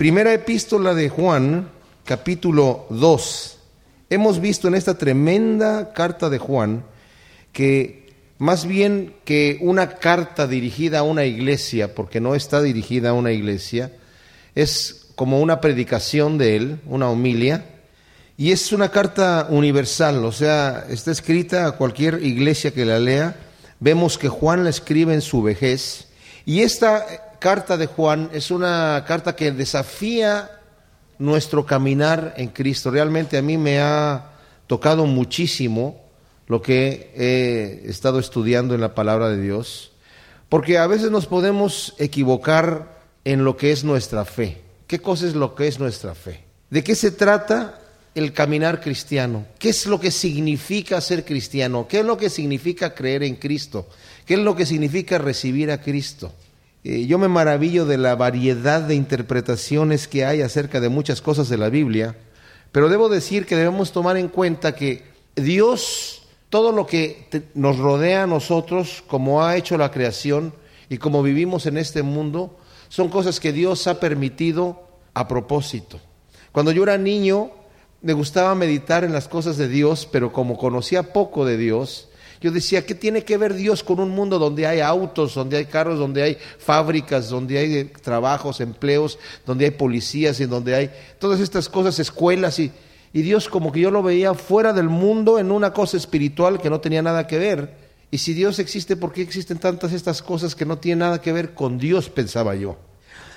Primera epístola de Juan, capítulo 2. Hemos visto en esta tremenda carta de Juan que más bien que una carta dirigida a una iglesia, porque no está dirigida a una iglesia, es como una predicación de él, una homilia, y es una carta universal, o sea, está escrita a cualquier iglesia que la lea. Vemos que Juan la escribe en su vejez, y esta carta de Juan es una carta que desafía nuestro caminar en Cristo. Realmente a mí me ha tocado muchísimo lo que he estado estudiando en la palabra de Dios, porque a veces nos podemos equivocar en lo que es nuestra fe. ¿Qué cosa es lo que es nuestra fe? ¿De qué se trata el caminar cristiano? ¿Qué es lo que significa ser cristiano? ¿Qué es lo que significa creer en Cristo? ¿Qué es lo que significa recibir a Cristo? Eh, yo me maravillo de la variedad de interpretaciones que hay acerca de muchas cosas de la Biblia, pero debo decir que debemos tomar en cuenta que Dios, todo lo que nos rodea a nosotros, como ha hecho la creación y como vivimos en este mundo, son cosas que Dios ha permitido a propósito. Cuando yo era niño, me gustaba meditar en las cosas de Dios, pero como conocía poco de Dios, yo decía, ¿qué tiene que ver Dios con un mundo donde hay autos, donde hay carros, donde hay fábricas, donde hay trabajos, empleos, donde hay policías y donde hay todas estas cosas, escuelas y, y Dios como que yo lo veía fuera del mundo en una cosa espiritual que no tenía nada que ver. Y si Dios existe, ¿por qué existen tantas estas cosas que no tienen nada que ver con Dios? Pensaba yo.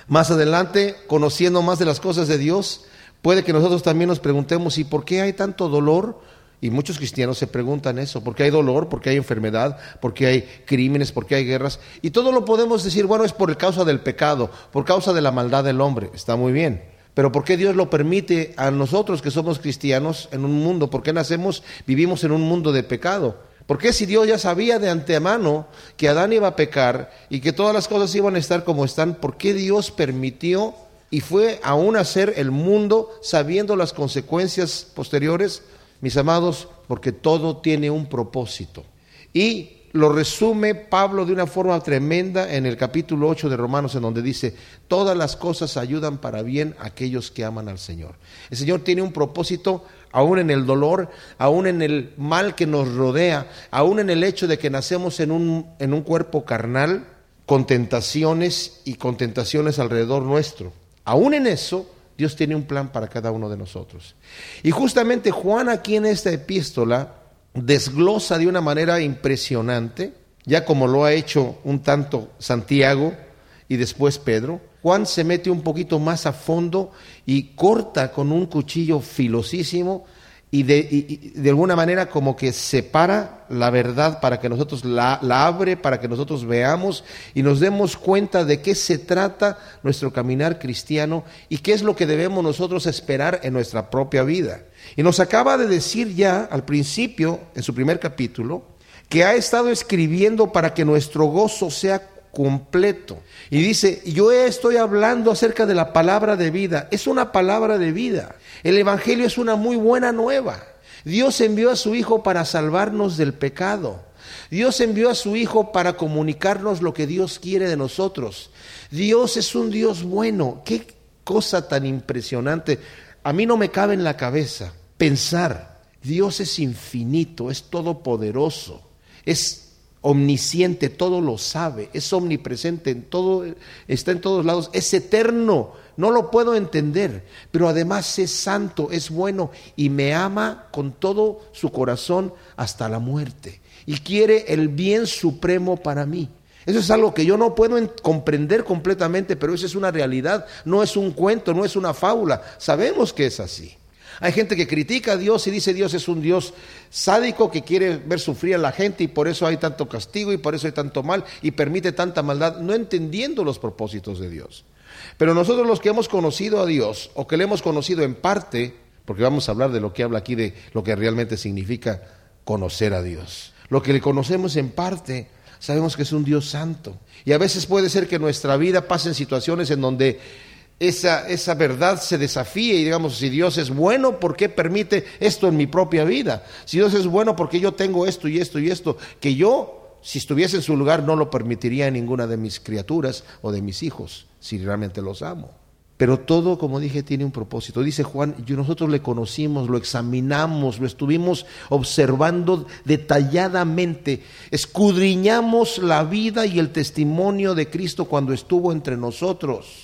Más adelante, conociendo más de las cosas de Dios, puede que nosotros también nos preguntemos, ¿y por qué hay tanto dolor? Y muchos cristianos se preguntan eso, porque hay dolor, porque hay enfermedad, porque hay crímenes, porque hay guerras. Y todo lo podemos decir, bueno, es por causa del pecado, por causa de la maldad del hombre. Está muy bien. Pero ¿por qué Dios lo permite a nosotros que somos cristianos en un mundo? ¿Por qué nacemos, vivimos en un mundo de pecado? ¿Por qué si Dios ya sabía de antemano que Adán iba a pecar y que todas las cosas iban a estar como están, ¿por qué Dios permitió y fue aún a hacer el mundo sabiendo las consecuencias posteriores? Mis amados, porque todo tiene un propósito. Y lo resume Pablo de una forma tremenda en el capítulo 8 de Romanos, en donde dice, todas las cosas ayudan para bien a aquellos que aman al Señor. El Señor tiene un propósito aún en el dolor, aún en el mal que nos rodea, aún en el hecho de que nacemos en un, en un cuerpo carnal, con tentaciones y con tentaciones alrededor nuestro. Aún en eso, Dios tiene un plan para cada uno de nosotros. Y justamente Juan aquí en esta epístola desglosa de una manera impresionante, ya como lo ha hecho un tanto Santiago y después Pedro, Juan se mete un poquito más a fondo y corta con un cuchillo filosísimo y de, de, alguna manera como que separa la verdad para que nosotros la, la, abre, para que nosotros veamos y nos demos cuenta de qué se trata nuestro caminar cristiano y qué es lo que debemos nosotros esperar en nuestra propia vida. Y nos acaba de decir ya al principio, en su primer capítulo, que ha estado escribiendo para que nuestro gozo sea completo. Y dice, yo estoy hablando acerca de la palabra de vida. Es una palabra de vida. El Evangelio es una muy buena nueva. Dios envió a su Hijo para salvarnos del pecado. Dios envió a su Hijo para comunicarnos lo que Dios quiere de nosotros. Dios es un Dios bueno. Qué cosa tan impresionante. A mí no me cabe en la cabeza pensar, Dios es infinito, es todopoderoso, es omnisciente, todo lo sabe, es omnipresente, en todo, está en todos lados, es eterno, no lo puedo entender, pero además es santo, es bueno y me ama con todo su corazón hasta la muerte y quiere el bien supremo para mí. Eso es algo que yo no puedo comprender completamente, pero eso es una realidad, no es un cuento, no es una fábula, sabemos que es así. Hay gente que critica a Dios y dice Dios es un Dios sádico que quiere ver sufrir a la gente y por eso hay tanto castigo y por eso hay tanto mal y permite tanta maldad, no entendiendo los propósitos de Dios. Pero nosotros los que hemos conocido a Dios o que le hemos conocido en parte, porque vamos a hablar de lo que habla aquí de lo que realmente significa conocer a Dios. Lo que le conocemos en parte, sabemos que es un Dios santo. Y a veces puede ser que nuestra vida pase en situaciones en donde esa, esa verdad se desafíe y digamos, si Dios es bueno, ¿por qué permite esto en mi propia vida? Si Dios es bueno, ¿por qué yo tengo esto y esto y esto? Que yo, si estuviese en su lugar, no lo permitiría en ninguna de mis criaturas o de mis hijos, si realmente los amo. Pero todo, como dije, tiene un propósito. Dice Juan, nosotros le conocimos, lo examinamos, lo estuvimos observando detalladamente, escudriñamos la vida y el testimonio de Cristo cuando estuvo entre nosotros.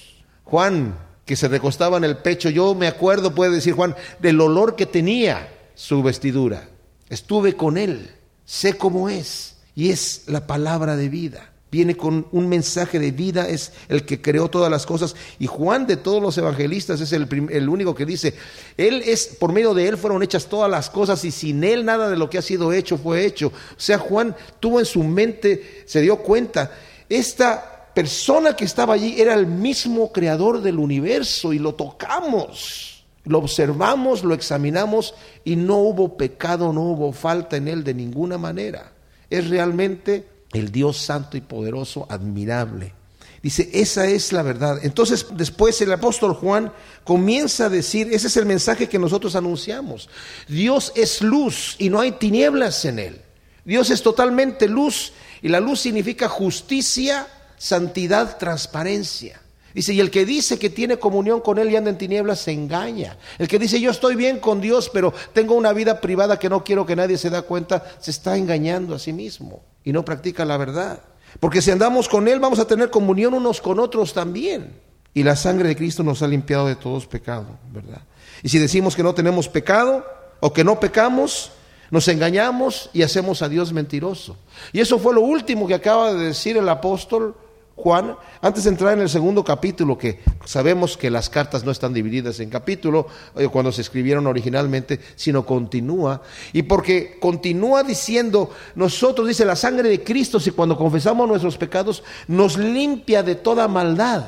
Juan, que se recostaba en el pecho, yo me acuerdo, puede decir Juan, del olor que tenía su vestidura. Estuve con él, sé cómo es, y es la palabra de vida viene con un mensaje de vida, es el que creó todas las cosas. Y Juan de todos los evangelistas es el, el, único que dice, Él es, por medio de Él fueron hechas todas las cosas y sin Él nada de lo que ha sido hecho fue hecho. O sea, Juan tuvo en su mente, se dio cuenta, esta persona que estaba allí era el mismo creador del universo y lo tocamos. Lo observamos, lo examinamos y no hubo pecado, no hubo falta en él de ninguna manera. Es realmente el Dios santo y poderoso, admirable. Dice, esa es la verdad. Entonces después el apóstol Juan comienza a decir, ese es el mensaje que nosotros anunciamos. Dios es luz y no hay tinieblas en él. Dios es totalmente luz y la luz significa justicia, santidad, transparencia. Dice, y el que dice que tiene comunión con Él y anda en tinieblas se engaña. El que dice, yo estoy bien con Dios, pero tengo una vida privada que no quiero que nadie se da cuenta, se está engañando a sí mismo y no practica la verdad. Porque si andamos con Él vamos a tener comunión unos con otros también. Y la sangre de Cristo nos ha limpiado de todos pecados, ¿verdad? Y si decimos que no tenemos pecado o que no pecamos, nos engañamos y hacemos a Dios mentiroso. Y eso fue lo último que acaba de decir el apóstol Juan, antes de entrar en el segundo capítulo, que sabemos que las cartas no están divididas en capítulo eh, cuando se escribieron originalmente, sino continúa, y porque continúa diciendo, nosotros, dice, la sangre de Cristo, si cuando confesamos nuestros pecados, nos limpia de toda maldad.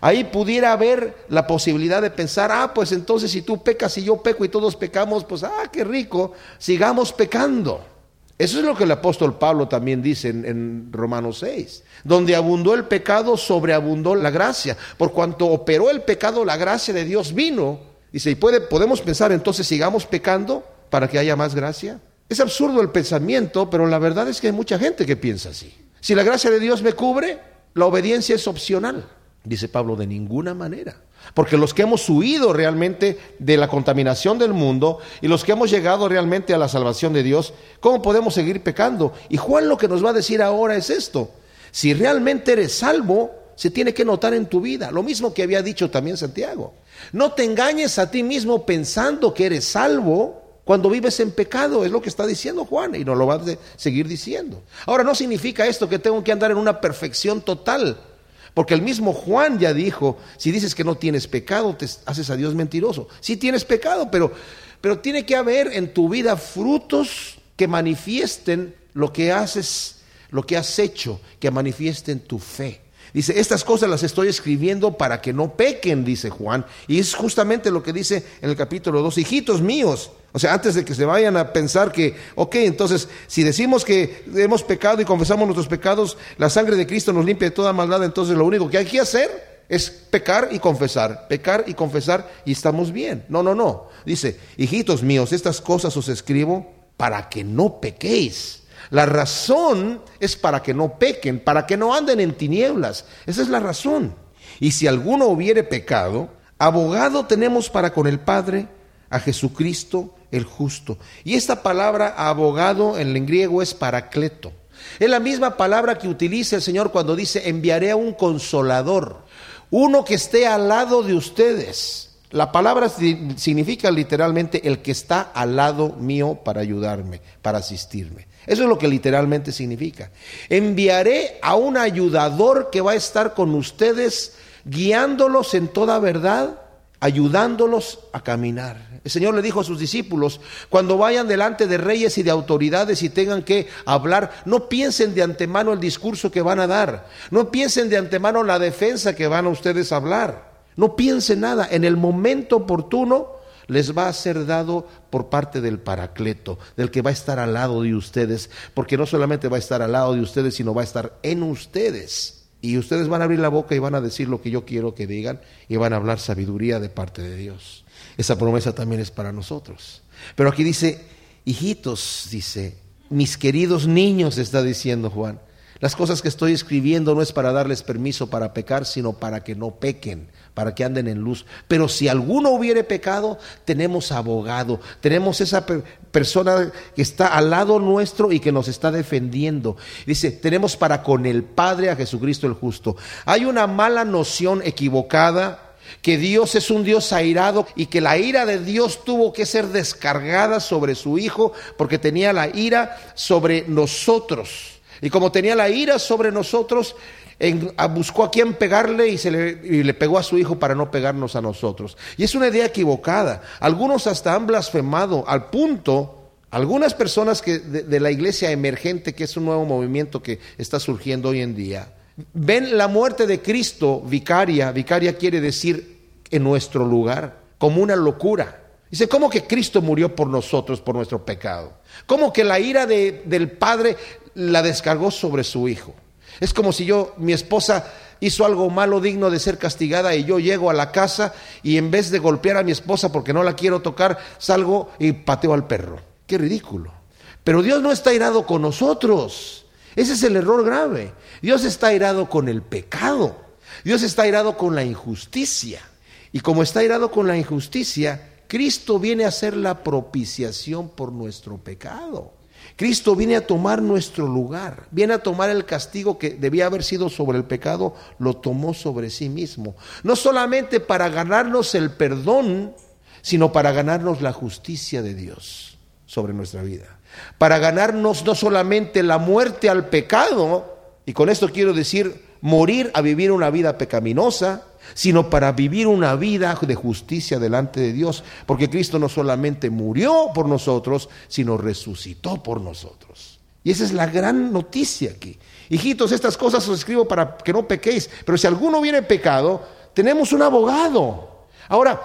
Ahí pudiera haber la posibilidad de pensar, ah, pues entonces si tú pecas y yo peco y todos pecamos, pues, ah, qué rico, sigamos pecando. Eso es lo que el apóstol Pablo también dice en, Romanos 6. Donde abundó el pecado, sobreabundó la gracia. Por cuanto operó el pecado, la gracia de Dios vino. Dice, y puede, podemos pensar entonces, sigamos pecando para que haya más gracia. Es absurdo el pensamiento, pero la verdad es que hay mucha gente que piensa así. Si la gracia de Dios me cubre, la obediencia es opcional. Dice Pablo, de ninguna manera. Porque los que hemos huido realmente de la contaminación del mundo y los que hemos llegado realmente a la salvación de Dios, ¿cómo podemos seguir pecando? Y Juan lo que nos va a decir ahora es esto. Si realmente eres salvo, se tiene que notar en tu vida. Lo mismo que había dicho también Santiago. No te engañes a ti mismo pensando que eres salvo cuando vives en pecado, es lo que está diciendo Juan y nos lo va a seguir diciendo. Ahora no significa esto que tengo que andar en una perfección total. Porque el mismo Juan ya dijo, si dices que no tienes pecado, te haces a Dios mentiroso. Sí tienes pecado, pero, pero tiene que haber en tu vida frutos que manifiesten lo que haces, lo que has hecho, que manifiesten tu fe. Dice, estas cosas las estoy escribiendo para que no pequen, dice Juan. Y es justamente lo que dice en el capítulo 2, hijitos míos. O sea, antes de que se vayan a pensar que, ok, entonces, si decimos que hemos pecado y confesamos nuestros pecados, la sangre de Cristo nos limpia de toda maldad, entonces lo único que hay que hacer es pecar y confesar, pecar y confesar y estamos bien. No, no, no. Dice, hijitos míos, estas cosas os escribo para que no pequéis. La razón es para que no pequen, para que no anden en tinieblas. Esa es la razón. Y si alguno hubiere pecado, abogado tenemos para con el Padre a Jesucristo el justo. Y esta palabra abogado en el griego es paracleto. Es la misma palabra que utiliza el Señor cuando dice enviaré a un consolador, uno que esté al lado de ustedes. La palabra significa literalmente el que está al lado mío para ayudarme, para asistirme. Eso es lo que literalmente significa. Enviaré a un ayudador que va a estar con ustedes, guiándolos en toda verdad, ayudándolos a caminar. El Señor le dijo a sus discípulos, cuando vayan delante de reyes y de autoridades y tengan que hablar, no piensen de antemano el discurso que van a dar, no piensen de antemano la defensa que van a ustedes a hablar, no piensen nada, en el momento oportuno les va a ser dado por parte del Paracleto, del que va a estar al lado de ustedes, porque no solamente va a estar al lado de ustedes, sino va a estar en ustedes. Y ustedes van a abrir la boca y van a decir lo que yo quiero que digan y van a hablar sabiduría de parte de Dios. Esa promesa también es para nosotros. Pero aquí dice, hijitos, dice, mis queridos niños, está diciendo Juan. Las cosas que estoy escribiendo no es para darles permiso para pecar, sino para que no pequen, para que anden en luz. Pero si alguno hubiere pecado, tenemos abogado, tenemos esa persona que está al lado nuestro y que nos está defendiendo. Dice, tenemos para con el Padre a Jesucristo el justo. Hay una mala noción equivocada que Dios es un Dios airado y que la ira de Dios tuvo que ser descargada sobre su Hijo porque tenía la ira sobre nosotros. Y como tenía la ira sobre nosotros, buscó a quien pegarle y, se le, pegó a su hijo para no pegarnos a nosotros. Y es una idea equivocada. Algunos hasta han blasfemado al punto, algunas personas que de, la iglesia emergente, que es un nuevo movimiento que está surgiendo hoy en día, ven la muerte de Cristo vicaria, vicaria quiere decir en nuestro lugar, como una locura. Dice, ¿cómo que Cristo murió por nosotros, por nuestro pecado? ¿Cómo que la ira del Padre la descargó sobre su hijo. Es como si yo, mi esposa hizo algo malo digno de ser castigada y yo llego a la casa y en vez de golpear a mi esposa porque no la quiero tocar, salgo y pateo al perro. Qué ridículo. Pero Dios no está irado con nosotros. Ese es el error grave. Dios está irado con el pecado. Dios está irado con la injusticia. Y como está irado con la injusticia, Cristo viene a ser la propiciación por nuestro pecado. Cristo viene a tomar nuestro lugar, viene a tomar el castigo que debía haber sido sobre el pecado, lo tomó sobre sí mismo. No solamente para ganarnos el perdón, sino para ganarnos la justicia de Dios sobre nuestra vida. Para ganarnos no solamente la muerte al pecado, y con esto quiero decir morir a vivir una vida pecaminosa, sino para vivir una vida de justicia delante de Dios, porque Cristo no solamente murió por nosotros, sino resucitó por nosotros. Y esa es la gran noticia aquí. Hijitos, estas cosas os escribo para que no pequéis, pero si alguno viene pecado, tenemos un abogado. Ahora,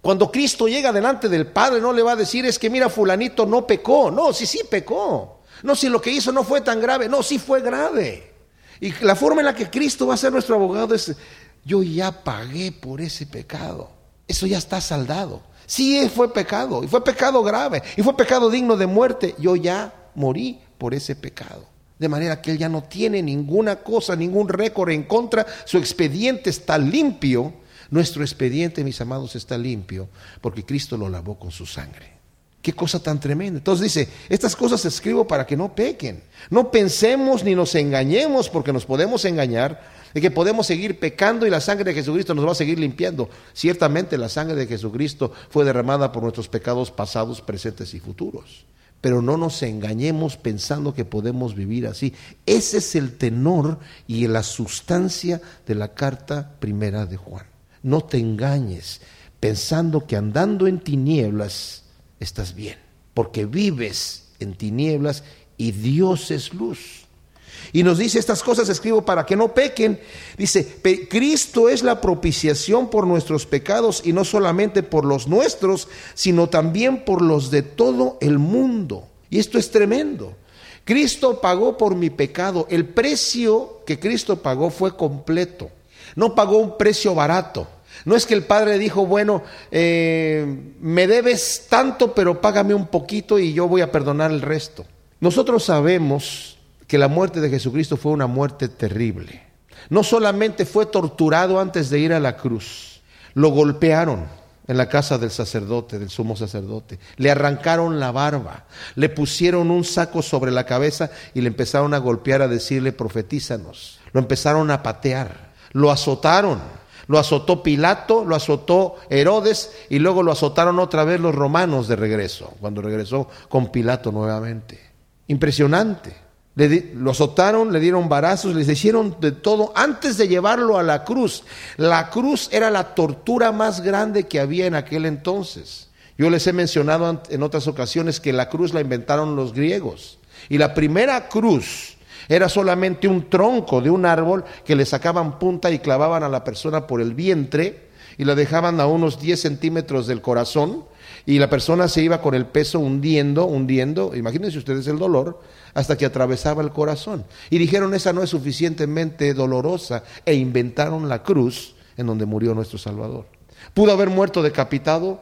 cuando Cristo llega delante del Padre, no le va a decir es que mira, fulanito no pecó. No, sí, sí pecó. No, si lo que hizo no fue tan grave. No, sí fue grave. Y la forma en la que Cristo va a ser nuestro abogado es yo ya pagué por ese pecado. Eso ya está saldado. Sí fue pecado, y fue pecado grave, y fue pecado digno de muerte. Yo ya morí por ese pecado. De manera que él ya no tiene ninguna cosa, ningún récord en contra. Su expediente está limpio. Nuestro expediente, mis amados, está limpio porque Cristo lo lavó con su sangre. Qué cosa tan tremenda. Entonces dice, estas cosas escribo para que no pequen. No pensemos ni nos engañemos porque nos podemos engañar de que podemos seguir pecando y la sangre de Jesucristo nos va a seguir limpiando. Ciertamente la sangre de Jesucristo fue derramada por nuestros pecados pasados, presentes y futuros. Pero no nos engañemos pensando que podemos vivir así. Ese es el tenor y la sustancia de la carta primera de Juan. No te engañes pensando que andando en tinieblas estás bien, porque vives en tinieblas y Dios es luz. Y nos dice estas cosas escribo para que no pequen. Dice, Cristo es la propiciación por nuestros pecados y no solamente por los nuestros, sino también por los de todo el mundo. Y esto es tremendo. Cristo pagó por mi pecado. El precio que Cristo pagó fue completo. No pagó un precio barato. No es que el Padre dijo, bueno, eh, me debes tanto, pero págame un poquito y yo voy a perdonar el resto. Nosotros sabemos que la muerte de Jesucristo fue una muerte terrible. No solamente fue torturado antes de ir a la cruz, lo golpearon en la casa del sacerdote, del sumo sacerdote, le arrancaron la barba, le pusieron un saco sobre la cabeza y le empezaron a golpear a decirle profetízanos, lo empezaron a patear, lo azotaron, lo azotó Pilato, lo azotó Herodes y luego lo azotaron otra vez los romanos de regreso, cuando regresó con Pilato nuevamente. Impresionante lo azotaron, le dieron barazos, les hicieron de todo antes de llevarlo a la cruz. La cruz era la tortura más grande que había en aquel entonces. Yo les he mencionado en otras ocasiones que la cruz la inventaron los griegos. Y la primera cruz era solamente un tronco de un árbol que le sacaban punta y clavaban a la persona por el vientre y la dejaban a unos 10 centímetros del corazón y la persona se iba con el peso hundiendo, hundiendo, imagínense ustedes el dolor, hasta que atravesaba el corazón. Y dijeron, esa no es suficientemente dolorosa, e inventaron la cruz en donde murió nuestro Salvador. Pudo haber muerto decapitado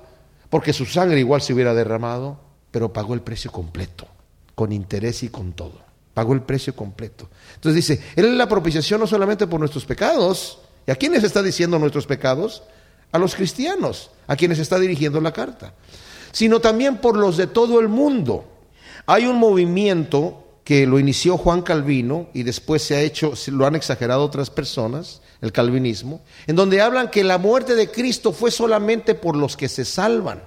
porque su sangre igual se hubiera derramado, pero pagó el precio completo, con interés y con todo. pagó el precio completo. Entonces dice, Él es la propiciación no solamente por nuestros pecados, ¿y a quiénes está diciendo nuestros pecados? A los cristianos, a quienes está dirigiendo la carta, sino también por los de todo el mundo. Hay un movimiento que lo inició Juan Calvino y después se ha hecho, lo han exagerado otras personas, el calvinismo, en donde hablan que la muerte de Cristo fue solamente por los que se salvan.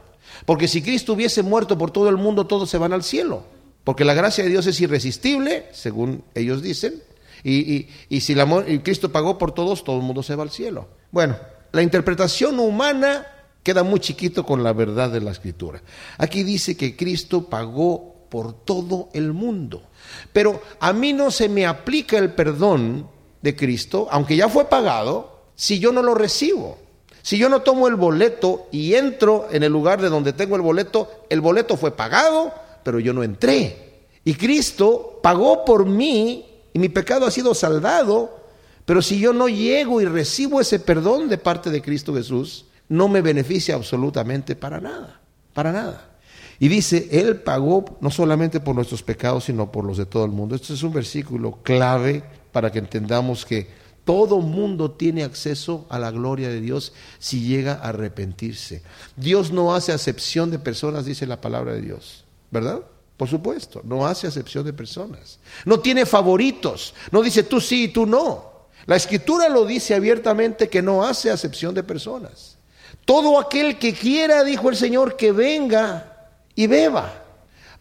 Porque si Cristo hubiese muerto por todo el mundo, todos se van al cielo. Porque la gracia de Dios es irresistible, según ellos dicen, y, si la, y Cristo pagó por todos, todo el mundo se va al cielo. Bueno, la interpretación humana queda muy chiquito con la verdad de la escritura. Aquí dice que Cristo pagó por todo el mundo. Pero a mí no se me aplica el perdón de Cristo, aunque ya fue pagado, si yo no lo recibo. Si yo no tomo el boleto y entro en el lugar de donde tengo el boleto, el boleto fue pagado, pero yo no entré. Y Cristo pagó por mí y mi pecado ha sido saldado, pero si yo no llego y recibo ese perdón de parte de Cristo Jesús, no me beneficia absolutamente para nada, para nada. Y dice, Él pagó no solamente por nuestros pecados, sino por los de todo el mundo. Este es un versículo clave para que entendamos que todo mundo tiene acceso a la gloria de Dios si llega a arrepentirse. Dios no hace acepción de personas, dice la palabra de Dios, ¿verdad? Por supuesto, no hace acepción de personas. No tiene favoritos, no dice tú sí y tú no. La escritura lo dice abiertamente que no hace acepción de personas. Todo aquel que quiera, dijo el Señor, que venga y beba.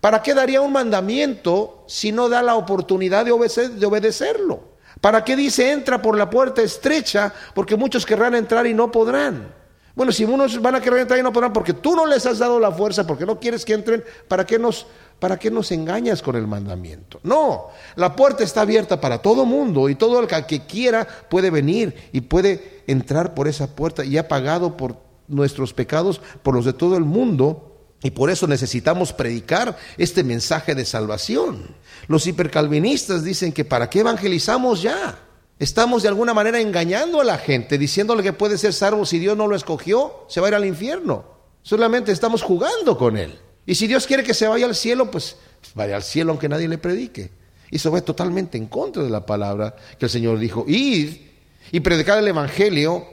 ¿Para qué daría un mandamiento si no da la oportunidad de, obedecerlo? ¿Para qué dice entra por la puerta estrecha? Porque muchos querrán entrar y no podrán. Bueno, si unos van a querer entrar y no podrán porque tú no les has dado la fuerza, porque no quieres que entren, ¿para qué nos, para qué nos engañas con el mandamiento? No, la puerta está abierta para todo mundo y todo el que quiera puede venir y puede entrar por esa puerta y ha pagado por nuestros pecados, por los de todo el mundo y por eso necesitamos predicar este mensaje de salvación. Los hipercalvinistas dicen que ¿para qué evangelizamos ya? Estamos de alguna manera engañando a la gente, diciéndole que puede ser salvo si Dios no lo escogió, se va a ir al infierno. Solamente estamos jugando con él. Y si Dios quiere que se vaya al cielo, pues vaya al cielo aunque nadie le predique. Y eso va totalmente en contra de la palabra que el Señor dijo, id y predicar el Evangelio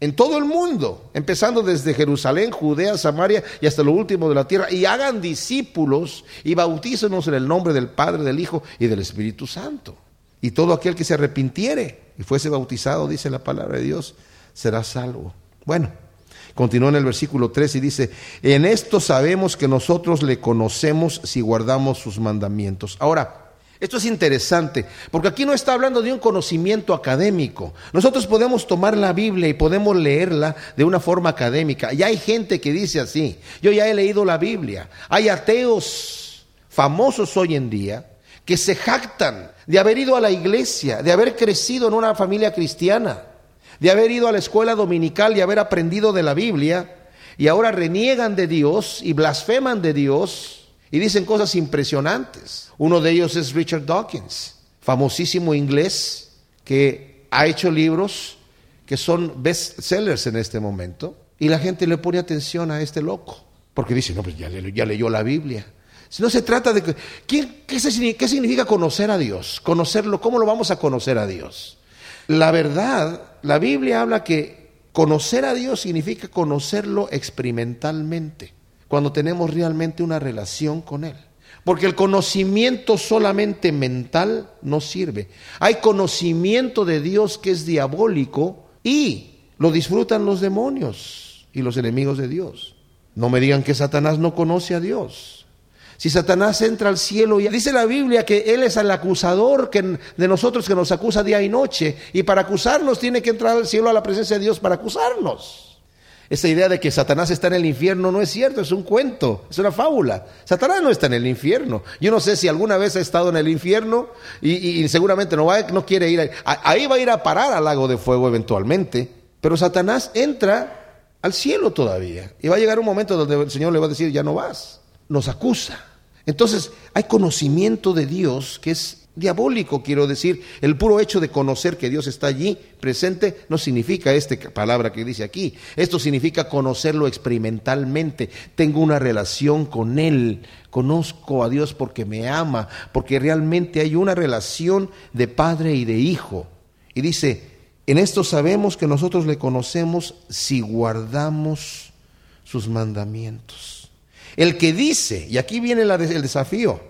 en todo el mundo, empezando desde Jerusalén, Judea, Samaria y hasta lo último de la tierra, y hagan discípulos y bautícenos en el nombre del Padre, del Hijo y del Espíritu Santo. Y todo aquel que se arrepintiere y fuese bautizado, dice la palabra de Dios, será salvo. Bueno, continúa en el versículo 3 y dice, en esto sabemos que nosotros le conocemos si guardamos sus mandamientos. Ahora, esto es interesante, porque aquí no está hablando de un conocimiento académico. Nosotros podemos tomar la Biblia y podemos leerla de una forma académica. Y hay gente que dice así, yo ya he leído la Biblia. Hay ateos famosos hoy en día que se jactan de haber ido a la iglesia, de haber crecido en una familia cristiana, de haber ido a la escuela dominical y haber aprendido de la Biblia, y ahora reniegan de Dios y blasfeman de Dios y dicen cosas impresionantes. Uno de ellos es Richard Dawkins, famosísimo inglés que ha hecho libros que son bestsellers en este momento. Y la gente le pone atención a este loco, porque dice, no, pues ya, leyó la Biblia. Si no se trata de... ¿qué, qué, ¿Qué significa conocer a Dios? Conocerlo, ¿cómo lo vamos a conocer a Dios? La verdad, la Biblia habla que conocer a Dios significa conocerlo experimentalmente cuando tenemos realmente una relación con Él. Porque el conocimiento solamente mental no sirve. Hay conocimiento de Dios que es diabólico y lo disfrutan los demonios y los enemigos de Dios. No me digan que Satanás no conoce a Dios. Si Satanás entra al cielo, y dice la Biblia que Él es el acusador de nosotros que nos acusa día y noche, y para acusarnos tiene que entrar al cielo a la presencia de Dios para acusarnos. Esa idea de que Satanás está en el infierno no es cierto, es un cuento, es una fábula. Satanás no está en el infierno. Yo no sé si alguna vez ha estado en el infierno y, seguramente no, va, no quiere ir ahí. va a ir a parar al lago de fuego eventualmente. Pero Satanás entra al cielo todavía. Y va a llegar un momento donde el Señor le va a decir, ya no vas. Nos acusa. Entonces, hay conocimiento de Dios que es diabólico, quiero decir. El puro hecho de conocer que Dios está allí presente no significa esta palabra que dice aquí. Esto significa conocerlo experimentalmente. Tengo una relación con Él. Conozco a Dios porque me ama, porque realmente hay una relación de padre y de hijo. Y dice, en esto sabemos que nosotros le conocemos si guardamos sus mandamientos. El que dice, y aquí viene el desafío,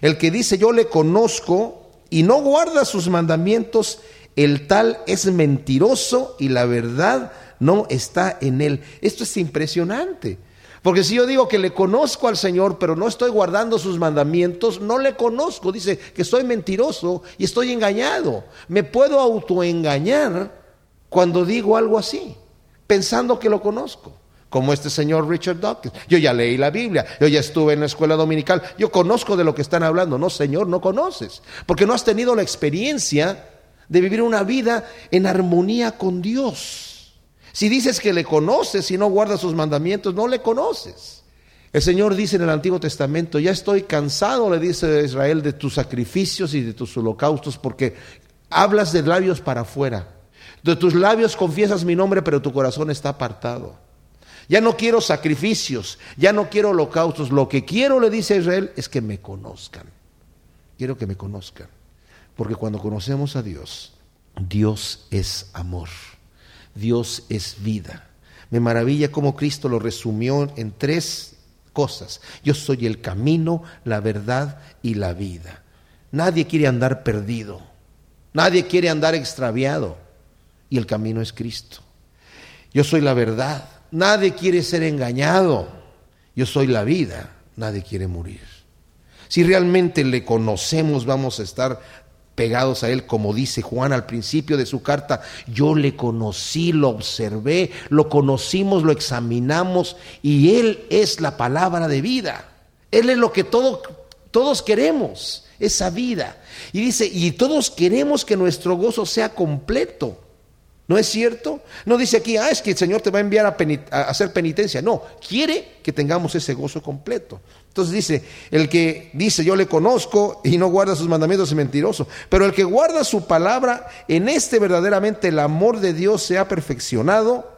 el que dice yo le conozco y no guarda sus mandamientos, el tal es mentiroso y la verdad no está en él. Esto es impresionante. Porque si yo digo que le conozco al Señor, pero no estoy guardando sus mandamientos, no le conozco. Dice que soy mentiroso y estoy engañado. Me puedo autoengañar cuando digo algo así, pensando que lo conozco como este señor Richard Dawkins. Yo ya leí la Biblia, yo ya estuve en la escuela dominical, yo conozco de lo que están hablando. No, Señor, no conoces, porque no has tenido la experiencia de vivir una vida en armonía con Dios. Si dices que le conoces y no guardas sus mandamientos, no le conoces. El Señor dice en el Antiguo Testamento, ya estoy cansado, le dice Israel, de tus sacrificios y de tus holocaustos, porque hablas de labios para afuera. De tus labios confiesas mi nombre, pero tu corazón está apartado. Ya no quiero sacrificios, ya no quiero holocaustos. Lo que quiero, le dice a Israel, es que me conozcan. Quiero que me conozcan. Porque cuando conocemos a Dios, Dios es amor. Dios es vida. Me maravilla cómo Cristo lo resumió en tres cosas. Yo soy el camino, la verdad y la vida. Nadie quiere andar perdido. Nadie quiere andar extraviado. Y el camino es Cristo. Yo soy la verdad. Nadie quiere ser engañado. Yo soy la vida. Nadie quiere morir. Si realmente le conocemos, vamos a estar pegados a Él, como dice Juan al principio de su carta, yo le conocí, lo observé, lo conocimos, lo examinamos y Él es la palabra de vida. Él es lo que todos queremos, esa vida. Y dice, y todos queremos que nuestro gozo sea completo. ¿No es cierto? No dice aquí, ah, es que el Señor te va a enviar a, hacer penitencia. No, quiere que tengamos ese gozo completo. Entonces dice, el que dice yo le conozco y no guarda sus mandamientos es mentiroso, pero el que guarda su palabra, en este verdaderamente el amor de Dios se ha perfeccionado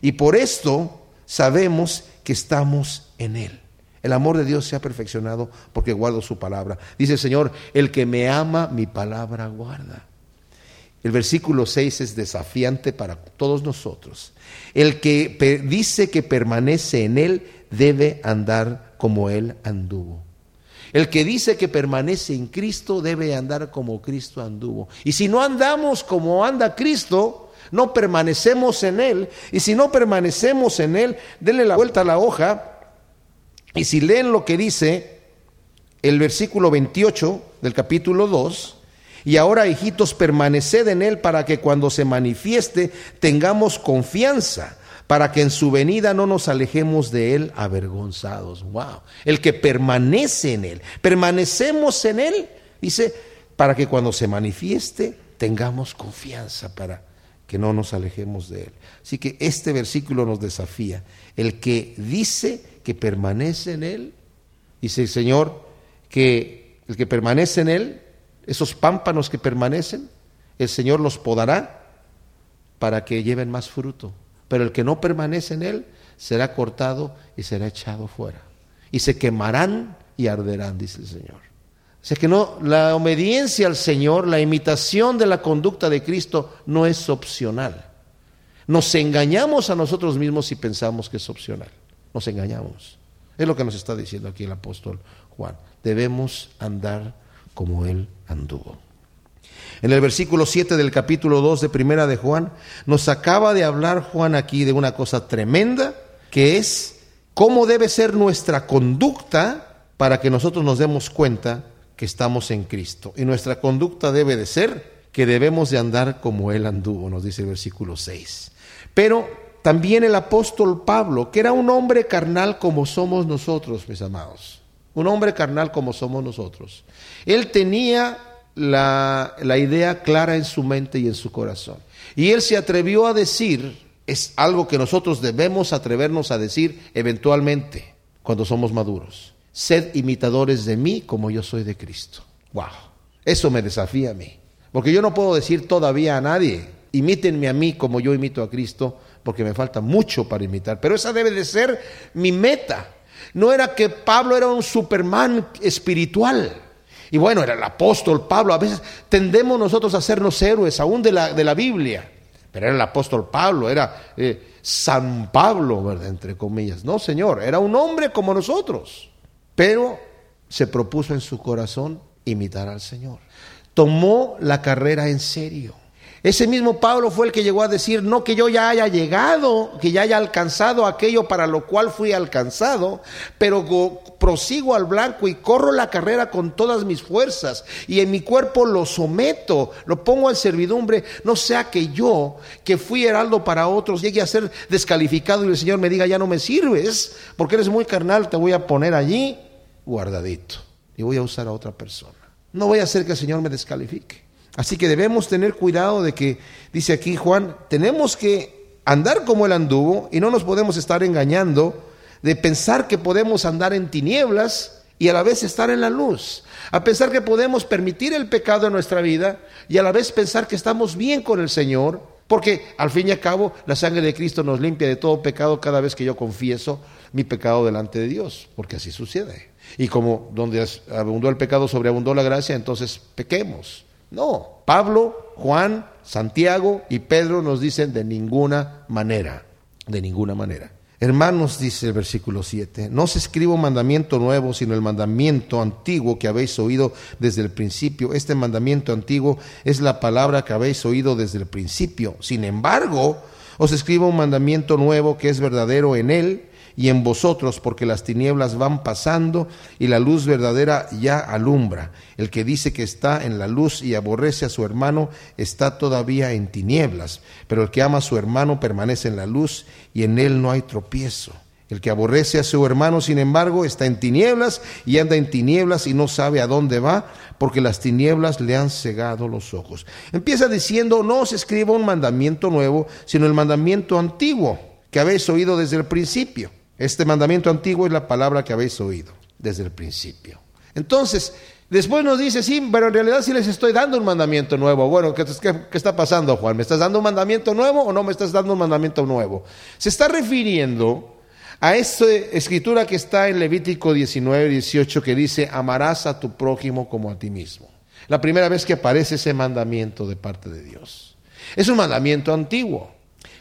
y por esto sabemos que estamos en él. El amor de Dios se ha perfeccionado porque guardo su palabra. Dice el Señor, el que me ama, mi palabra guarda. El versículo 6 es desafiante para todos nosotros. El que dice que permanece en Él debe andar como Él anduvo. El que dice que permanece en Cristo debe andar como Cristo anduvo. Y si no andamos como anda Cristo, no permanecemos en Él. Y si no permanecemos en Él, denle la vuelta a la hoja. Y si leen lo que dice el versículo 28 del capítulo 2, y ahora, hijitos, permaneced en Él para que cuando se manifieste tengamos confianza, para que en su venida no nos alejemos de Él avergonzados. Wow. El que permanece en Él, permanecemos en Él, dice, para que cuando se manifieste tengamos confianza para que no nos alejemos de Él. Así que este versículo nos desafía. El que dice que permanece en Él, dice el Señor, que el que permanece en Él esos pámpanos que permanecen, el Señor los podará para que lleven más fruto. Pero el que no permanece en él será cortado y será echado fuera. Y se quemarán y arderán, dice el Señor. O sea que no, la obediencia al Señor, la imitación de la conducta de Cristo no es opcional. Nos engañamos a nosotros mismos si pensamos que es opcional. Nos engañamos. Es lo que nos está diciendo aquí el apóstol Juan. Debemos andar como Él anduvo. En el versículo 7 del capítulo 2 de Primera de Juan, nos acaba de hablar Juan aquí de una cosa tremenda, que es cómo debe ser nuestra conducta para que nosotros nos demos cuenta que estamos en Cristo. Y nuestra conducta debe de ser que debemos de andar como Él anduvo, nos dice el versículo 6. Pero también el apóstol Pablo, que era un hombre carnal como somos nosotros, mis amados, un hombre carnal como somos nosotros. Él tenía la, idea clara en su mente y en su corazón. Y él se atrevió a decir, es algo que nosotros debemos atrevernos a decir eventualmente cuando somos maduros. Sed imitadores de mí como yo soy de Cristo. Wow. Eso me desafía a mí. Porque yo no puedo decir todavía a nadie, imítenme a mí como yo imito a Cristo, porque me falta mucho para imitar. Pero esa debe de ser mi meta. No era que Pablo era un superman espiritual. Y bueno, era el apóstol Pablo. A veces tendemos nosotros a hacernos héroes, aún de la, de la Biblia. Pero era el apóstol Pablo, era eh, San Pablo, ¿verdad? entre comillas. No, Señor, era un hombre como nosotros. Pero se propuso en su corazón imitar al Señor. Tomó la carrera en serio. Ese mismo Pablo fue el que llegó a decir, no que yo ya haya llegado, que ya haya alcanzado aquello para lo cual fui alcanzado, pero prosigo al blanco y corro la carrera con todas mis fuerzas y en mi cuerpo lo someto, lo pongo en servidumbre, no sea que yo, que fui heraldo para otros, llegue a ser descalificado y el Señor me diga, ya no me sirves, porque eres muy carnal, te voy a poner allí guardadito y voy a usar a otra persona. No voy a hacer que el Señor me descalifique. Así que debemos tener cuidado de que, dice aquí Juan, tenemos que andar como él anduvo y no nos podemos estar engañando de pensar que podemos andar en tinieblas y a la vez estar en la luz. A pensar que podemos permitir el pecado en nuestra vida y a la vez pensar que estamos bien con el Señor, porque al fin y al cabo la sangre de Cristo nos limpia de todo pecado cada vez que yo confieso mi pecado delante de Dios, porque así sucede. Y como donde abundó el pecado, sobreabundó la gracia, entonces pequemos. No, Pablo, Juan, Santiago y Pedro nos dicen de ninguna manera, de ninguna manera. Hermanos, dice el versículo 7, no se escribe un mandamiento nuevo, sino el mandamiento antiguo que habéis oído desde el principio. Este mandamiento antiguo es la palabra que habéis oído desde el principio. Sin embargo, os escribo un mandamiento nuevo que es verdadero en él y en vosotros, porque las tinieblas van pasando y la luz verdadera ya alumbra. El que dice que está en la luz y aborrece a su hermano está todavía en tinieblas, pero el que ama a su hermano permanece en la luz y en él no hay tropiezo. El que aborrece a su hermano, sin embargo, está en tinieblas y anda en tinieblas y no sabe a dónde va, porque las tinieblas le han cegado los ojos. Empieza diciendo, no se escriba un mandamiento nuevo, sino el mandamiento antiguo que habéis oído desde el principio. Este mandamiento antiguo es la palabra que habéis oído desde el principio. Entonces, después nos dice, sí, pero en realidad sí les estoy dando un mandamiento nuevo. Bueno, ¿qué, está pasando, Juan? ¿Me estás dando un mandamiento nuevo o no me estás dando un mandamiento nuevo? Se está refiriendo a esta escritura que está en Levítico 19, 18, que dice, amarás a tu prójimo como a ti mismo. La primera vez que aparece ese mandamiento de parte de Dios. Es un mandamiento antiguo.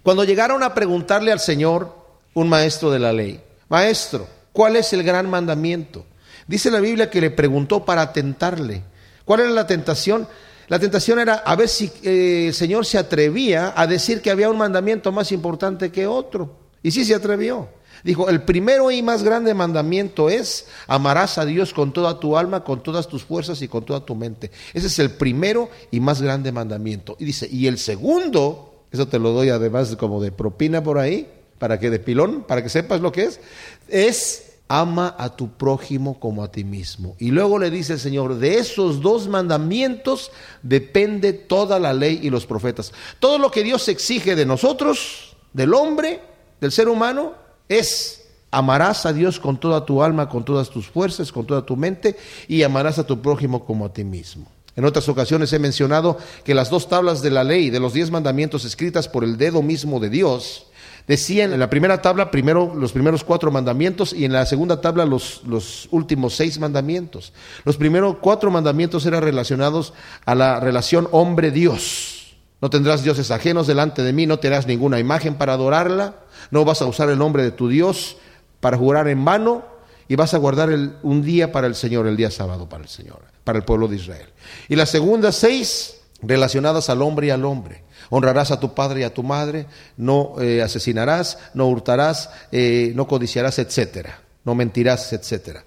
Cuando llegaron a preguntarle al Señor, un maestro de la ley. Maestro, ¿cuál es el gran mandamiento? Dice la Biblia que le preguntó para tentarle. ¿Cuál era la tentación? La tentación era a ver si eh, el Señor se atrevía a decir que había un mandamiento más importante que otro. Y sí se atrevió. Dijo, el primero y más grande mandamiento es amarás a Dios con toda tu alma, con todas tus fuerzas y con toda tu mente. Ese es el primero y más grande mandamiento. Y dice, y el segundo, eso te lo doy además como de propina por ahí, para que de pilón, para que sepas lo que es, es ama a tu prójimo como a ti mismo. Y luego le dice el Señor, de esos dos mandamientos depende toda la ley y los profetas. Todo lo que Dios exige de nosotros, del hombre, del ser humano, es amarás a Dios con toda tu alma, con todas tus fuerzas, con toda tu mente, y amarás a tu prójimo como a ti mismo. En otras ocasiones he mencionado que las dos tablas de la ley, de los diez mandamientos escritas por el dedo mismo de Dios, Decían en la primera tabla primero los primeros cuatro mandamientos y en la segunda tabla los, los últimos seis mandamientos. Los primeros cuatro mandamientos eran relacionados a la relación hombre-Dios. No tendrás dioses ajenos delante de mí, no te harás ninguna imagen para adorarla, no vas a usar el nombre de tu Dios para jurar en vano y vas a guardar un día para el Señor, el día sábado para el Señor, para el pueblo de Israel. Y las segundas seis relacionadas al hombre y al hombre. Honrarás a tu padre y a tu madre, no eh, asesinarás, no hurtarás, eh, no codiciarás, etcétera, no mentirás, etcétera.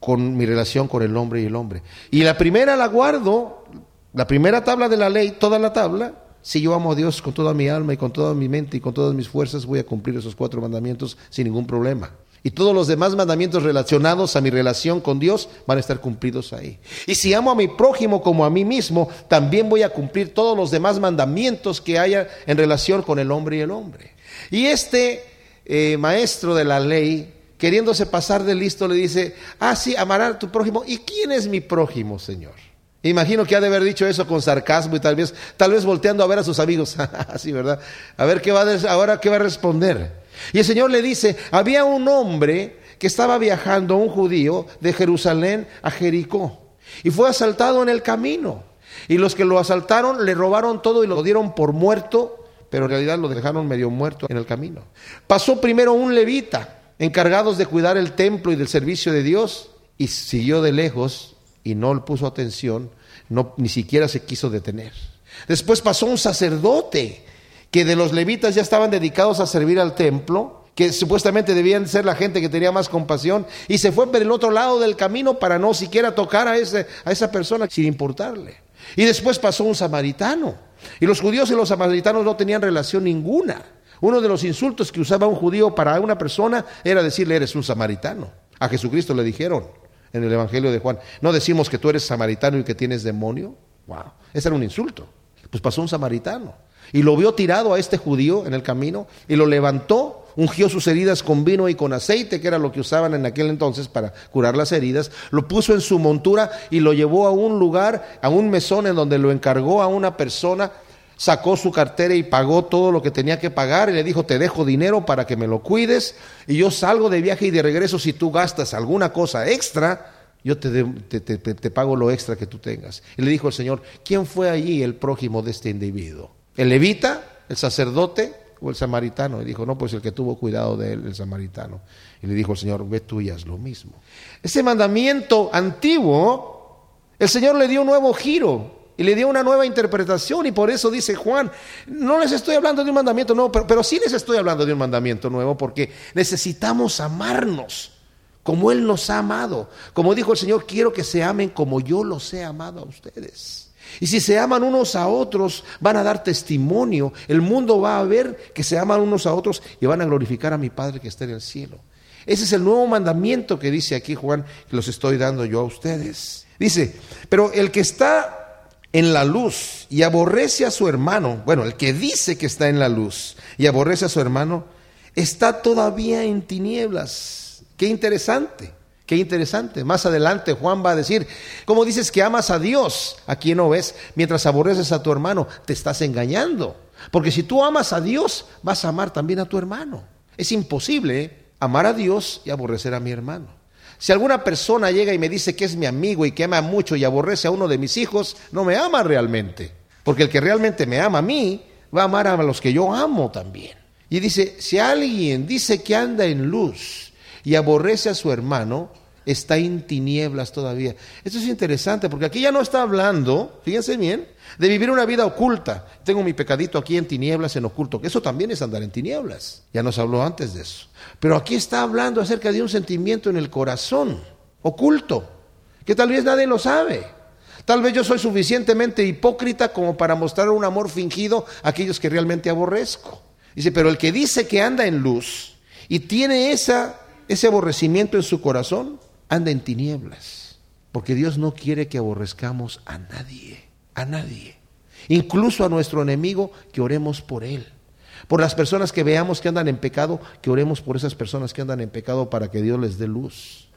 Con mi relación con el hombre y el hombre. Y la primera la guardo, la primera tabla de la ley, toda la tabla. Si yo amo a Dios con toda mi alma y con toda mi mente y con todas mis fuerzas, voy a cumplir esos cuatro mandamientos sin ningún problema. Y todos los demás mandamientos relacionados a mi relación con Dios van a estar cumplidos ahí. Y si amo a mi prójimo como a mí mismo, también voy a cumplir todos los demás mandamientos que haya en relación con el hombre y el hombre. Y este eh, maestro de la ley, queriéndose pasar de listo, le dice, ah, sí, amará a tu prójimo. ¿Y quién es mi prójimo, Señor? Imagino que ha de haber dicho eso con sarcasmo y tal vez, tal vez volteando a ver a sus amigos, así, ¿verdad? A ver qué va a, ahora qué va a responder. Y el Señor le dice, había un hombre que estaba viajando, un judío, de Jerusalén a Jericó, y fue asaltado en el camino. Y los que lo asaltaron le robaron todo y lo dieron por muerto, pero en realidad lo dejaron medio muerto en el camino. Pasó primero un levita, encargados de cuidar el templo y del servicio de Dios, y siguió de lejos y no le puso atención, no, ni siquiera se quiso detener. Después pasó un sacerdote que de los levitas ya estaban dedicados a servir al templo, que supuestamente debían ser la gente que tenía más compasión, y se fue por el otro lado del camino para no siquiera tocar a, ese, a esa persona sin importarle. Y después pasó un samaritano, y los judíos y los samaritanos no tenían relación ninguna. Uno de los insultos que usaba un judío para una persona era decirle eres un samaritano. A Jesucristo le dijeron, en el Evangelio de Juan. No decimos que tú eres samaritano y que tienes demonio. Wow, ese era un insulto. Pues pasó un samaritano y lo vio tirado a este judío en el camino y lo levantó, ungió sus heridas con vino y con aceite, que era lo que usaban en aquel entonces para curar las heridas, lo puso en su montura y lo llevó a un lugar, a un mesón en donde lo encargó a una persona sacó su cartera y pagó todo lo que tenía que pagar y le dijo, te dejo dinero para que me lo cuides y yo salgo de viaje y de regreso si tú gastas alguna cosa extra, yo te, te, pago lo extra que tú tengas. Y le dijo el Señor, ¿quién fue allí el prójimo de este individuo? ¿El levita, el sacerdote o el samaritano? Y dijo, no, pues el que tuvo cuidado de él, el samaritano. Y le dijo el Señor, ve tú y haz lo mismo. Ese mandamiento antiguo, el Señor le dio un nuevo giro y le dio una nueva interpretación y por eso dice Juan, no les estoy hablando de un mandamiento nuevo, pero, pero, sí les estoy hablando de un mandamiento nuevo porque necesitamos amarnos como Él nos ha amado. Como dijo el Señor, quiero que se amen como yo los he amado a ustedes. Y si se aman unos a otros, van a dar testimonio. El mundo va a ver que se aman unos a otros y van a glorificar a mi Padre que está en el cielo. Ese es el nuevo mandamiento que dice aquí Juan, que los estoy dando yo a ustedes. Dice, pero el que está en la luz y aborrece a su hermano, bueno, el que dice que está en la luz y aborrece a su hermano, está todavía en tinieblas. Qué interesante, qué interesante. Más adelante Juan va a decir, ¿cómo dices que amas a Dios a quien no ves mientras aborreces a tu hermano? Te estás engañando. Porque si tú amas a Dios, vas a amar también a tu hermano. Es imposible ¿eh? amar a Dios y aborrecer a mi hermano. Si alguna persona llega y me dice que es mi amigo y que ama mucho y aborrece a uno de mis hijos, no me ama realmente. Porque el que realmente me ama a mí, va a amar a los que yo amo también. Y dice, si alguien dice que anda en luz y aborrece a su hermano, está en tinieblas todavía. Esto es interesante porque aquí ya no está hablando, fíjense bien, de vivir una vida oculta. Tengo mi pecadito aquí en tinieblas, en oculto, que eso también es andar en tinieblas. Ya nos habló antes de eso. Pero aquí está hablando acerca de un sentimiento en el corazón, oculto, que tal vez nadie lo sabe. Tal vez yo soy suficientemente hipócrita como para mostrar un amor fingido a aquellos que realmente aborrezco. Dice, pero el que dice que anda en luz y tiene esa, ese aborrecimiento en su corazón, anda en tinieblas. Porque Dios no quiere que aborrezcamos a nadie, a nadie. Incluso a nuestro enemigo, que oremos por él. Por las personas que veamos que andan en pecado, que oremos por esas personas que andan en pecado para que Dios les dé luz.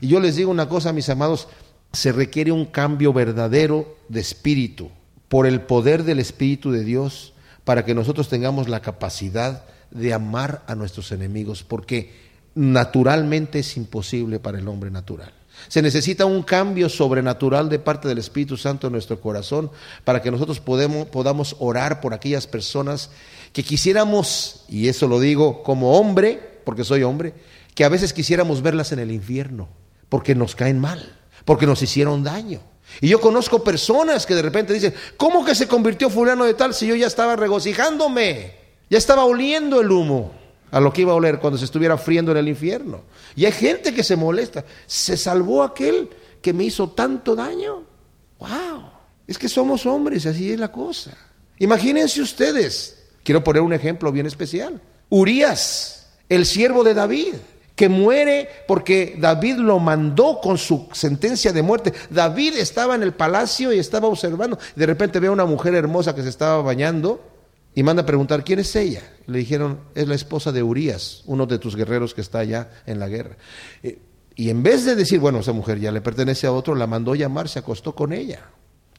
Y yo les digo una cosa, mis amados, se requiere un cambio verdadero de espíritu, por el poder del Espíritu de Dios, para que nosotros tengamos la capacidad de amar a nuestros enemigos, porque naturalmente es imposible para el hombre natural. Se necesita un cambio sobrenatural de parte del Espíritu Santo en nuestro corazón para que nosotros podamos orar por aquellas personas que quisiéramos, y eso lo digo como hombre, porque soy hombre, que a veces quisiéramos verlas en el infierno, porque nos caen mal, porque nos hicieron daño. Y yo conozco personas que de repente dicen, ¿cómo que se convirtió fulano de tal si yo ya estaba regocijándome? Ya estaba oliendo el humo a lo que iba a oler cuando se estuviera friendo en el infierno. Y hay gente que se molesta. ¿Se salvó aquel que me hizo tanto daño? ¡Wow! Es que somos hombres, así es la cosa. Imagínense ustedes, quiero poner un ejemplo bien especial. Urias, el siervo de David, que muere porque David lo mandó con su sentencia de muerte. David estaba en el palacio y estaba observando. De repente ve a una mujer hermosa que se estaba bañando y manda a preguntar, ¿quién es ella? Le dijeron, es la esposa de Urias, uno de tus guerreros que está allá en la guerra. Eh, Y en vez de decir, bueno, esa mujer ya le pertenece a otro, la mandó llamar, se acostó con ella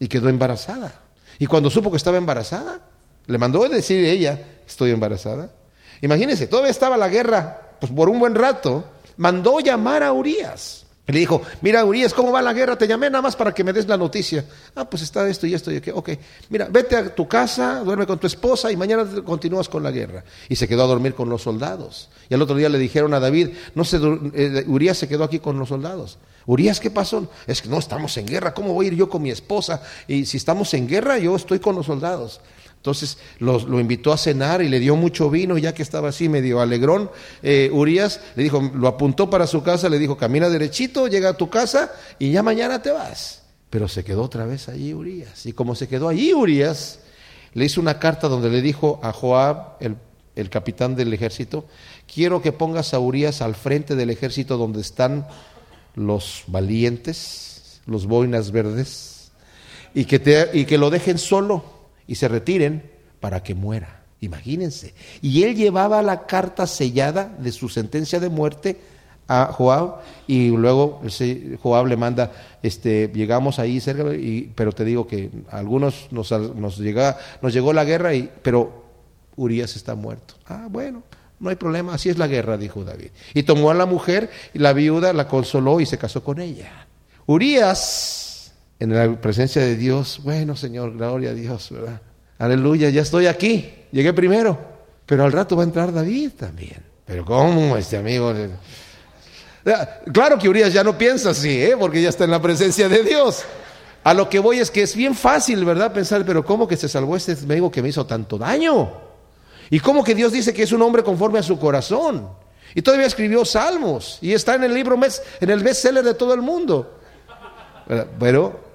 y quedó embarazada. Y cuando supo que estaba embarazada, le mandó decir ella, estoy embarazada. Imagínense, todavía estaba la guerra, pues por un buen rato, mandó llamar a Urias. Y le dijo, mira Urias, ¿cómo va la guerra? Te llamé nada más para que me des la noticia. Ah, pues está esto y esto y aquello. Ok, mira, vete a tu casa, duerme con tu esposa y mañana continúas con la guerra. Y se quedó a dormir con los soldados. Y al otro día le dijeron a David, no se, eh, Urias se quedó aquí con los soldados. Urias, ¿qué pasó? Es que no estamos en guerra, ¿cómo voy a ir yo con mi esposa? Y si estamos en guerra, yo estoy con los soldados. Entonces lo, invitó a cenar y le dio mucho vino, ya que estaba así medio alegrón. Eh, Urias le dijo, lo apuntó para su casa, le dijo, camina derechito, llega a tu casa y ya mañana te vas. Pero se quedó otra vez allí Urias. Y como se quedó allí Urias, le hizo una carta donde le dijo a Joab, el, el capitán del ejército, quiero que pongas a Urias al frente del ejército donde están los valientes, los boinas verdes, y que, te, y que lo dejen solo y se retiren para que muera. Imagínense. Y él llevaba la carta sellada de su sentencia de muerte a Joab y luego Joab le manda, este, llegamos ahí cerca, y, pero te digo que algunos nos, nos, llega, nos llegó la guerra, y, pero Urias está muerto. Ah, bueno, no hay problema, así es la guerra, dijo David. Y tomó a la mujer y la viuda la consoló y se casó con ella. Urias en la presencia de Dios, bueno Señor, gloria a Dios, ¿verdad? Aleluya, ya estoy aquí, llegué primero, pero al rato va a entrar David también. Pero ¿cómo este amigo? Claro que Urias ya no piensa así, ¿eh? porque ya está en la presencia de Dios. A lo que voy es que es bien fácil, ¿verdad? Pensar, pero ¿cómo que se salvó este amigo que me hizo tanto daño? ¿Y cómo que Dios dice que es un hombre conforme a su corazón? Y todavía escribió salmos y está en el libro, en el bestseller de todo el mundo. Pero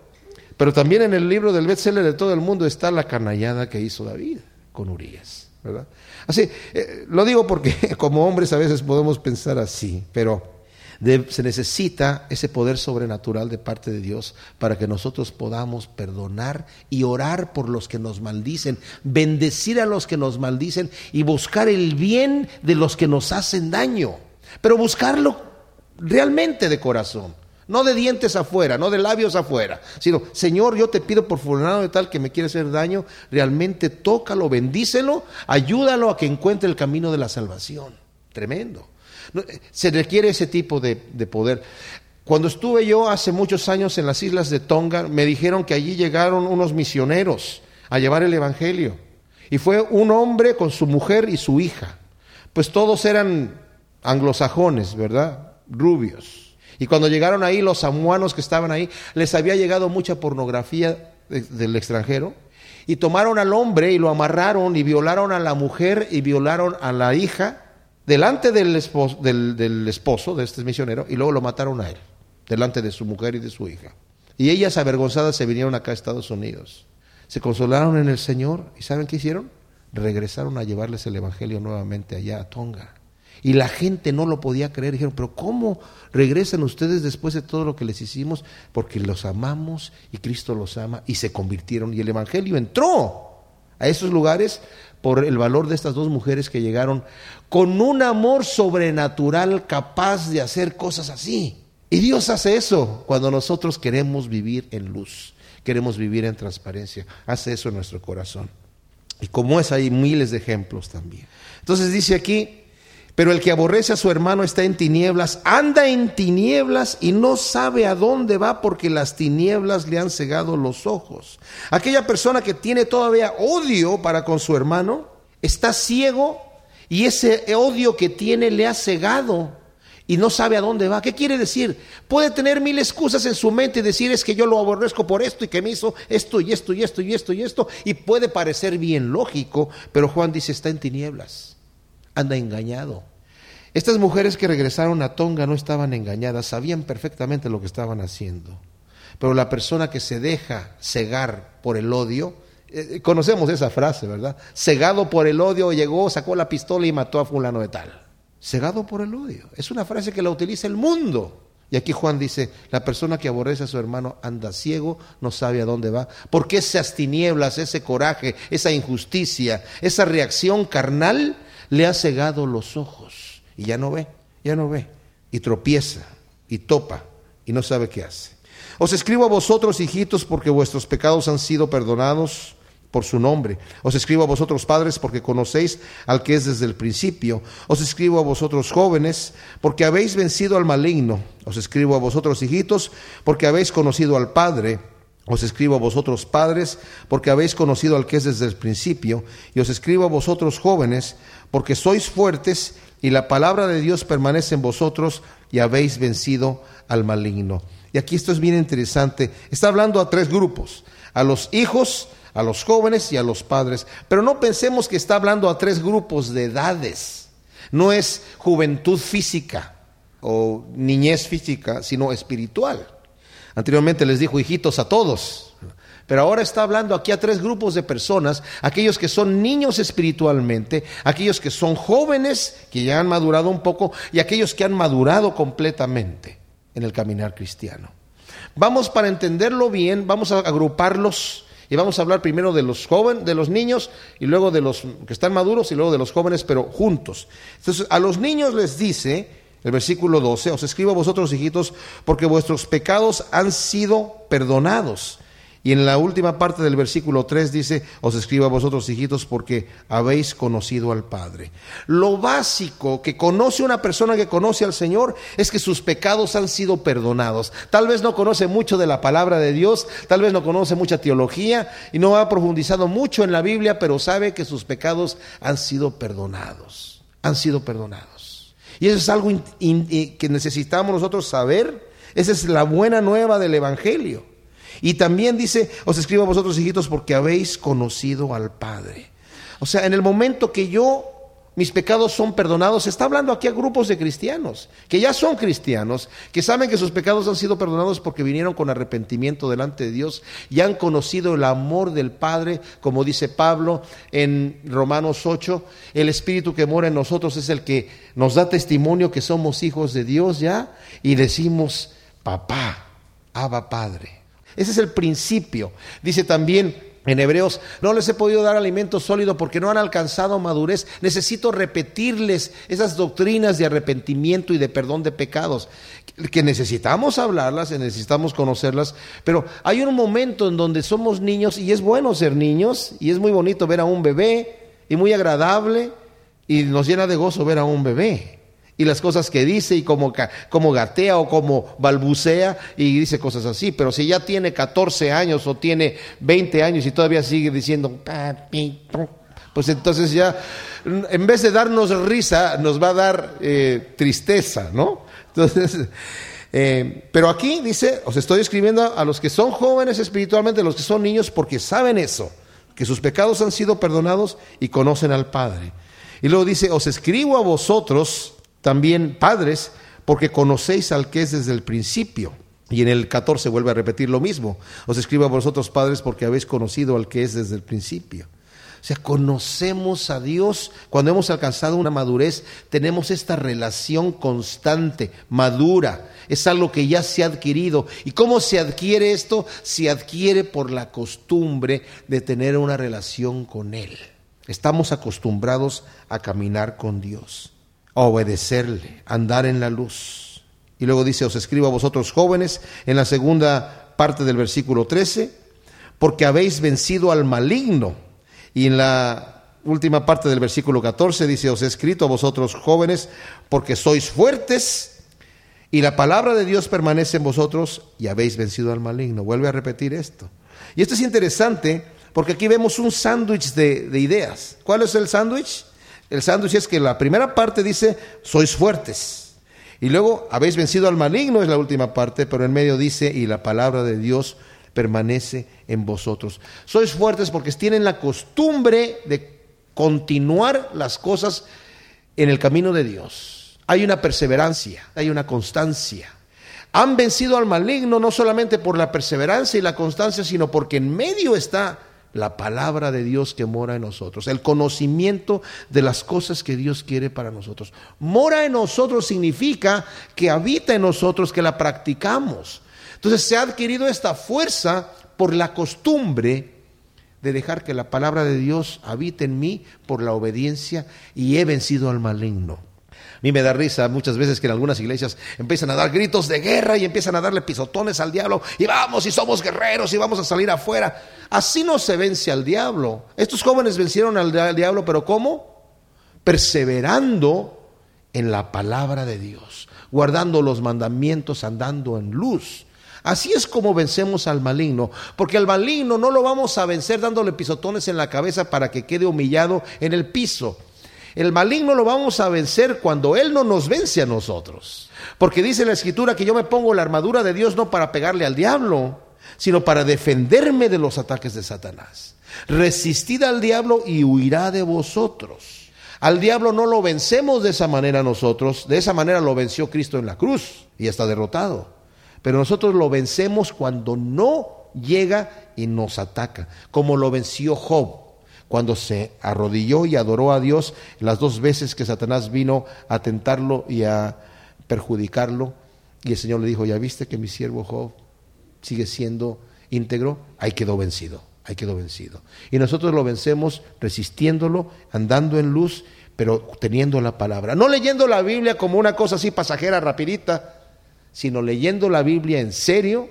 pero también en el libro del bestseller de todo el mundo está la canallada que hizo David con Urias, ¿verdad? Así, eh, lo digo porque como hombres a veces podemos pensar así, pero se necesita ese poder sobrenatural de parte de Dios para que nosotros podamos perdonar y orar por los que nos maldicen, bendecir a los que nos maldicen y buscar el bien de los que nos hacen daño, pero buscarlo realmente de corazón. No de dientes afuera, no de labios afuera, sino, Señor, yo te pido por fulano de tal que me quiere hacer daño, realmente tócalo, bendícelo, ayúdalo a que encuentre el camino de la salvación. Tremendo. Eh, se requiere ese tipo de, de poder. Cuando estuve yo hace muchos años en las islas de Tonga, me dijeron que allí llegaron unos misioneros a llevar el Evangelio. Y fue un hombre con su mujer y su hija. Pues todos eran anglosajones, ¿verdad? Rubios. Y cuando llegaron ahí, los samuanos que estaban ahí, les había llegado mucha pornografía del extranjero. Y tomaron al hombre y lo amarraron y violaron a la mujer y violaron a la hija delante del esposo, del, esposo de este misionero y luego lo mataron a él, delante de su mujer y de su hija. Y ellas avergonzadas se vinieron acá a Estados Unidos. Se consolaron en el Señor y ¿saben qué hicieron? Regresaron a llevarles el Evangelio nuevamente allá a Tonga. Y la gente no lo podía creer. Dijeron, pero ¿cómo regresan ustedes después de todo lo que les hicimos? Porque los amamos y Cristo los ama y se convirtieron. Y el Evangelio entró a esos lugares por el valor de estas dos mujeres que llegaron con un amor sobrenatural capaz de hacer cosas así. Y Dios hace eso cuando nosotros queremos vivir en luz, queremos vivir en transparencia. Hace eso en nuestro corazón. Y como es, hay miles de ejemplos también. Entonces dice aquí, pero el que aborrece a su hermano está en tinieblas, anda en tinieblas y no sabe a dónde va porque las tinieblas le han cegado los ojos. Aquella persona que tiene todavía odio para con su hermano está ciego y ese odio que tiene le ha cegado y no sabe a dónde va. ¿Qué quiere decir? Puede tener mil excusas en su mente y decir es que yo lo aborrezco por esto y que me hizo esto y esto y esto y esto y esto y puede parecer bien lógico, pero Juan dice está en tinieblas anda engañado. Estas mujeres que regresaron a Tonga no estaban engañadas, sabían perfectamente lo que estaban haciendo. Pero la persona que se deja cegar por el odio, eh, conocemos esa frase, ¿verdad? Cegado por el odio, llegó, sacó la pistola y mató a fulano de tal. Cegado por el odio. Es una frase que la utiliza el mundo. Y aquí Juan dice, la persona que aborrece a su hermano anda ciego, no sabe a dónde va. Porque esas tinieblas, ese coraje, esa injusticia, esa reacción carnal le ha cegado los ojos y ya no ve, ya no ve. Y tropieza y topa y no sabe qué hace. Os escribo a vosotros, hijitos, porque vuestros pecados han sido perdonados por su nombre. Os escribo a vosotros, padres, porque conocéis al que es desde el principio. Os escribo a vosotros, jóvenes, porque habéis vencido al maligno. Os escribo a vosotros, hijitos, porque habéis conocido al Padre. Os escribo a vosotros, padres, porque habéis conocido al que es desde el principio. Y os escribo a vosotros, jóvenes, porque sois fuertes y la palabra de Dios permanece en vosotros y habéis vencido al maligno. Y aquí esto es bien interesante. Está hablando a tres grupos, a los hijos, a los jóvenes y a los padres. Pero no pensemos que está hablando a tres grupos de edades. No es juventud física o niñez física, sino espiritual. Anteriormente les dijo hijitos a todos, pero ahora está hablando aquí a tres grupos de personas, aquellos que son niños espiritualmente, aquellos que son jóvenes, que ya han madurado un poco, y aquellos que han madurado completamente en el caminar cristiano. Vamos para entenderlo bien, vamos a agruparlos y vamos a hablar primero de los jóvenes, de los niños y luego de los que están maduros y luego de los jóvenes, pero juntos. Entonces, a los niños les dice, el versículo 12, os escribo a vosotros, hijitos, porque vuestros pecados han sido perdonados. Y en la última parte del versículo 3 dice, os escribo a vosotros hijitos porque habéis conocido al Padre. Lo básico que conoce una persona que conoce al Señor es que sus pecados han sido perdonados. Tal vez no conoce mucho de la palabra de Dios, tal vez no conoce mucha teología y no ha profundizado mucho en la Biblia, pero sabe que sus pecados han sido perdonados. Han sido perdonados. Y eso es algo que necesitamos nosotros saber. Esa es la buena nueva del Evangelio. Y también dice, os escribo a vosotros hijitos porque habéis conocido al Padre. O sea, en el momento que yo, mis pecados son perdonados, se está hablando aquí a grupos de cristianos, que ya son cristianos, que saben que sus pecados han sido perdonados porque vinieron con arrepentimiento delante de Dios y han conocido el amor del Padre, como dice Pablo en Romanos 8, el Espíritu que mora en nosotros es el que nos da testimonio que somos hijos de Dios ya y decimos, papá, Abba Padre. Ese es el principio. Dice también en Hebreos, no les he podido dar alimento sólido porque no han alcanzado madurez. Necesito repetirles esas doctrinas de arrepentimiento y de perdón de pecados, que necesitamos hablarlas, necesitamos conocerlas, pero hay un momento en donde somos niños y es bueno ser niños y es muy bonito ver a un bebé y muy agradable y nos llena de gozo ver a un bebé y las cosas que dice y como, como gatea o como balbucea y dice cosas así. Pero si ya tiene 14 años o tiene 20 años y todavía sigue diciendo, pues entonces ya, en vez de darnos risa, nos va a dar eh, tristeza, ¿no? Entonces, eh, pero aquí dice, os estoy escribiendo a los que son jóvenes espiritualmente, a los que son niños, porque saben eso, que sus pecados han sido perdonados y conocen al Padre. Y luego dice, os escribo a vosotros, también padres, porque conocéis al que es desde el principio. Y en el 14 vuelve a repetir lo mismo. Os escribo a vosotros padres porque habéis conocido al que es desde el principio. O sea, conocemos a Dios. Cuando hemos alcanzado una madurez, tenemos esta relación constante, madura. Es algo que ya se ha adquirido. ¿Y cómo se adquiere esto? Se adquiere por la costumbre de tener una relación con Él. Estamos acostumbrados a caminar con Dios obedecerle, andar en la luz. Y luego dice, os escribo a vosotros jóvenes, en la segunda parte del versículo 13, porque habéis vencido al maligno. Y en la última parte del versículo 14 dice, os he escrito a vosotros jóvenes, porque sois fuertes y la palabra de Dios permanece en vosotros y habéis vencido al maligno. Vuelve a repetir esto. Y esto es interesante porque aquí vemos un sándwich de, de ideas. ¿Cuál es el sándwich? El sándwich es que la primera parte dice, sois fuertes. Y luego, habéis vencido al maligno, es la última parte, pero en medio dice, y la palabra de Dios permanece en vosotros. Sois fuertes porque tienen la costumbre de continuar las cosas en el camino de Dios. Hay una perseverancia, hay una constancia. Han vencido al maligno no solamente por la perseverancia y la constancia, sino porque en medio está la palabra de Dios que mora en nosotros, el conocimiento de las cosas que Dios quiere para nosotros. Mora en nosotros significa que habita en nosotros, que la practicamos. Entonces se ha adquirido esta fuerza por la costumbre de dejar que la palabra de Dios habite en mí por la obediencia y he vencido al maligno. Mí me da risa muchas veces que en algunas iglesias empiezan a dar gritos de guerra y empiezan a darle pisotones al diablo y vamos y somos guerreros y vamos a salir afuera. Así no se vence al diablo. Estos jóvenes vencieron al, diablo, pero ¿cómo? Perseverando en la palabra de Dios, guardando los mandamientos, andando en luz. Así es como vencemos al maligno, porque al maligno no lo vamos a vencer dándole pisotones en la cabeza para que quede humillado en el piso. El maligno lo vamos a vencer cuando Él no nos vence a nosotros. Porque dice la escritura que yo me pongo la armadura de Dios no para pegarle al diablo, sino para defenderme de los ataques de Satanás. Resistid al diablo y huirá de vosotros. Al diablo no lo vencemos de esa manera nosotros, de esa manera lo venció Cristo en la cruz y está derrotado. Pero nosotros lo vencemos cuando no llega y nos ataca, como lo venció Job cuando se arrodilló y adoró a Dios las dos veces que Satanás vino a tentarlo y a perjudicarlo. Y el Señor le dijo, ya viste que mi siervo Job sigue siendo íntegro, ahí quedó vencido, ahí quedó vencido. Y nosotros lo vencemos resistiéndolo, andando en luz, pero teniendo la palabra. No leyendo la Biblia como una cosa así pasajera, rapidita, sino leyendo la Biblia en serio,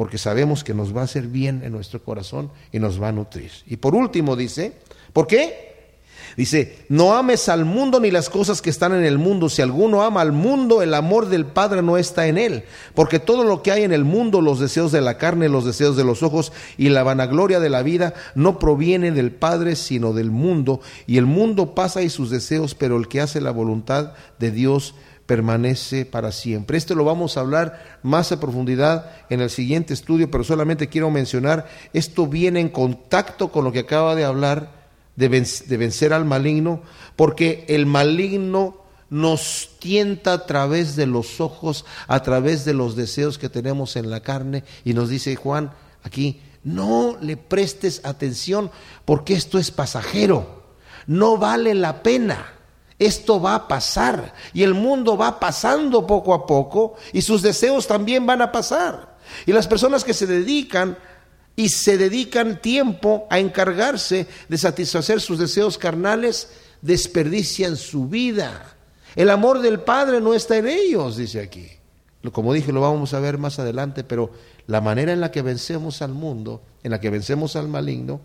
porque sabemos que nos va a hacer bien en nuestro corazón y nos va a nutrir. Y por último dice, ¿por qué? Dice, no ames al mundo ni las cosas que están en el mundo. Si alguno ama al mundo, el amor del Padre no está en él. Porque todo lo que hay en el mundo, los deseos de la carne, los deseos de los ojos y la vanagloria de la vida, no proviene del Padre, sino del mundo. Y el mundo pasa y sus deseos, pero el que hace la voluntad de Dios permanece para siempre. Esto lo vamos a hablar más a profundidad en el siguiente estudio, pero solamente quiero mencionar, esto viene en contacto con lo que acaba de hablar de, vencer al maligno, porque el maligno nos tienta a través de los ojos, a través de los deseos que tenemos en la carne, y nos dice Juan aquí, no le prestes atención porque esto es pasajero, no vale la pena. Esto va a pasar y el mundo va pasando poco a poco y sus deseos también van a pasar. Y las personas que se dedican y se dedican tiempo a encargarse de satisfacer sus deseos carnales, desperdician su vida. El amor del Padre no está en ellos, dice aquí. Como dije, lo vamos a ver más adelante, pero la manera en la que vencemos al mundo, en la que vencemos al maligno,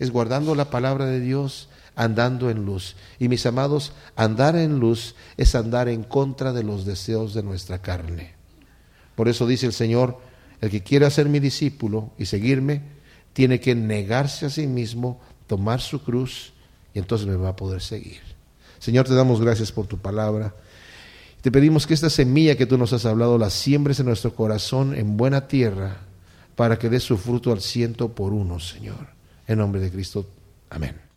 es guardando la palabra de Dios, andando en luz. Y mis amados, andar en luz es andar en contra de los deseos de nuestra carne. Por eso dice el Señor, el que quiera ser mi discípulo y seguirme, tiene que negarse a sí mismo, tomar su cruz y entonces me va a poder seguir. Señor, te damos gracias por tu palabra. Te pedimos que esta semilla que tú nos has hablado la siembres en nuestro corazón en buena tierra para que dé su fruto al ciento por uno, Señor. En nombre de Cristo. Amén.